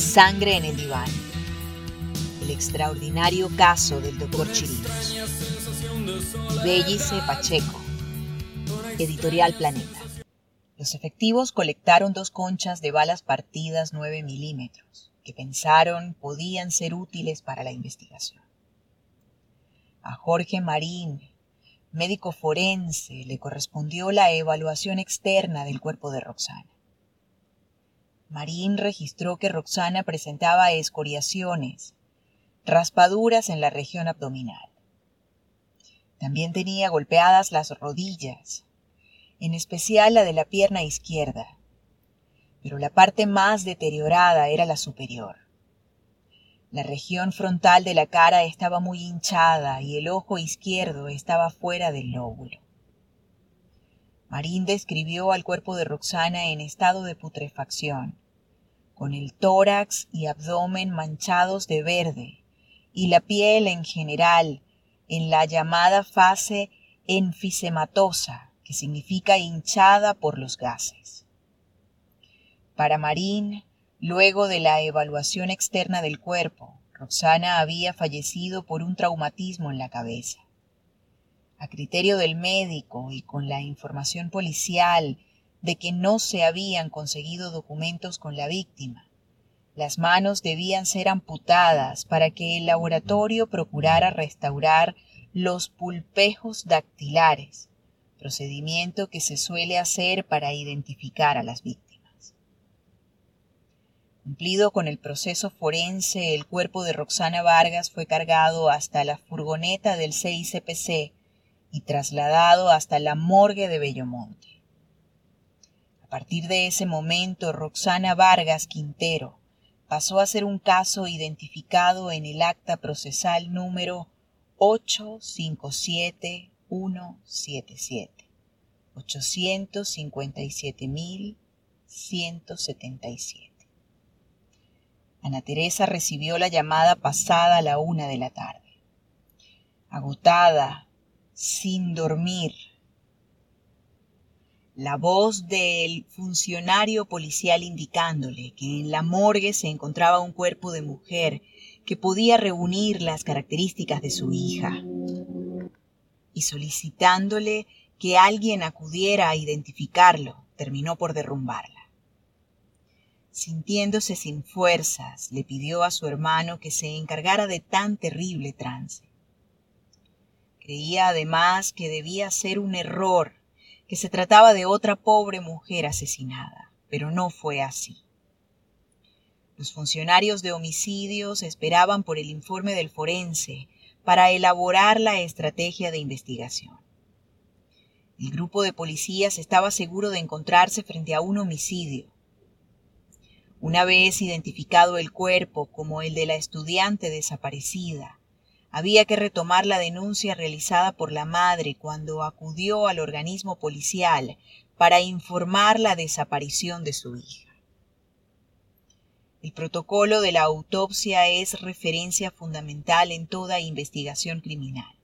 Sangre en el diván. El extraordinario caso del doctor Chirinos. Bellice Pacheco. Editorial Planeta. Los efectivos colectaron dos conchas de balas partidas 9 milímetros, que pensaron podían ser útiles para la investigación. A Jorge Marín, médico forense, le correspondió la evaluación externa del cuerpo de Roxana. Marín registró que Roxana presentaba escoriaciones, raspaduras en la región abdominal. También tenía golpeadas las rodillas, en especial la de la pierna izquierda, pero la parte más deteriorada era la superior. La región frontal de la cara estaba muy hinchada y el ojo izquierdo estaba fuera del lóbulo. Marín describió al cuerpo de Roxana en estado de putrefacción, con el tórax y abdomen manchados de verde y la piel en general en la llamada fase enfisematosa, que significa hinchada por los gases. Para Marín, luego de la evaluación externa del cuerpo, Roxana había fallecido por un traumatismo en la cabeza. A criterio del médico y con la información policial de que no se habían conseguido documentos con la víctima, las manos debían ser amputadas para que el laboratorio procurara restaurar los pulpejos dactilares, procedimiento que se suele hacer para identificar a las víctimas. Cumplido con el proceso forense, el cuerpo de Roxana Vargas fue cargado hasta la furgoneta del CICPC y trasladado hasta la morgue de Bellomonte. Partir de ese momento, Roxana Vargas Quintero pasó a ser un caso identificado en el acta procesal número 857177. 857.177. Ana Teresa recibió la llamada pasada a la una de la tarde. Agotada, sin dormir, la voz del funcionario policial indicándole que en la morgue se encontraba un cuerpo de mujer que podía reunir las características de su hija y solicitándole que alguien acudiera a identificarlo, terminó por derrumbarla. Sintiéndose sin fuerzas, le pidió a su hermano que se encargara de tan terrible trance. Creía además que debía ser un error que se trataba de otra pobre mujer asesinada, pero no fue así. Los funcionarios de homicidios esperaban por el informe del forense para elaborar la estrategia de investigación. El grupo de policías estaba seguro de encontrarse frente a un homicidio. Una vez identificado el cuerpo como el de la estudiante desaparecida, había que retomar la denuncia realizada por la madre cuando acudió al organismo policial para informar la desaparición de su hija. El protocolo de la autopsia es referencia fundamental en toda investigación criminal.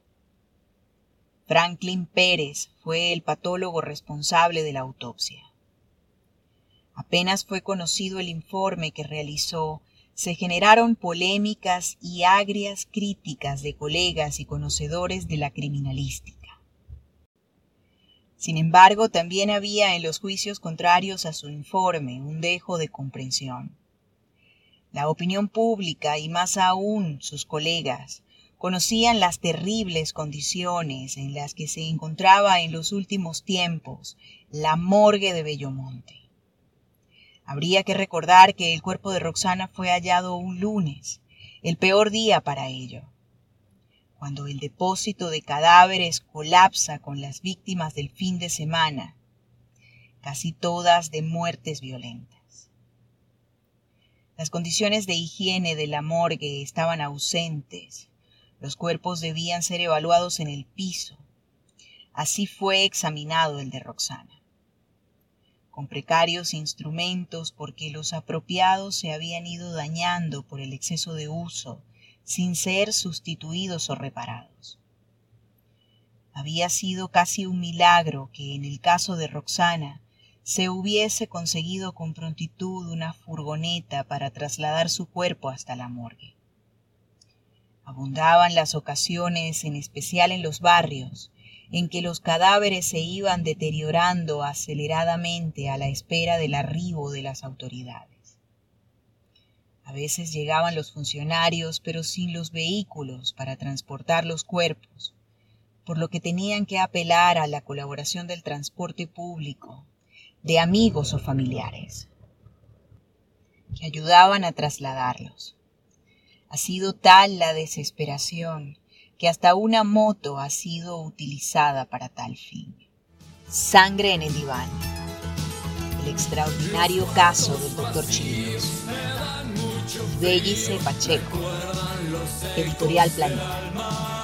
Franklin Pérez fue el patólogo responsable de la autopsia. Apenas fue conocido el informe que realizó, se generaron polémicas y agrias críticas de colegas y conocedores de la criminalística. Sin embargo, también había en los juicios contrarios a su informe un dejo de comprensión. La opinión pública y más aún sus colegas conocían las terribles condiciones en las que se encontraba en los últimos tiempos la morgue de Bellomonte. Habría que recordar que el cuerpo de Roxana fue hallado un lunes, el peor día para ello, cuando el depósito de cadáveres colapsa con las víctimas del fin de semana, casi todas de muertes violentas. Las condiciones de higiene de la morgue estaban ausentes, los cuerpos debían ser evaluados en el piso. Así fue examinado el de Roxana con precarios instrumentos porque los apropiados se habían ido dañando por el exceso de uso, sin ser sustituidos o reparados. Había sido casi un milagro que en el caso de Roxana se hubiese conseguido con prontitud una furgoneta para trasladar su cuerpo hasta la morgue. Abundaban las ocasiones, en especial en los barrios, en que los cadáveres se iban deteriorando aceleradamente a la espera del arribo de las autoridades. A veces llegaban los funcionarios, pero sin los vehículos para transportar los cuerpos, por lo que tenían que apelar a la colaboración del transporte público, de amigos o familiares, que ayudaban a trasladarlos. Ha sido tal la desesperación que hasta una moto ha sido utilizada para tal fin. Sangre en el diván. El extraordinario caso del doctor Chirinos. Bellice Pacheco. Editorial Planeta.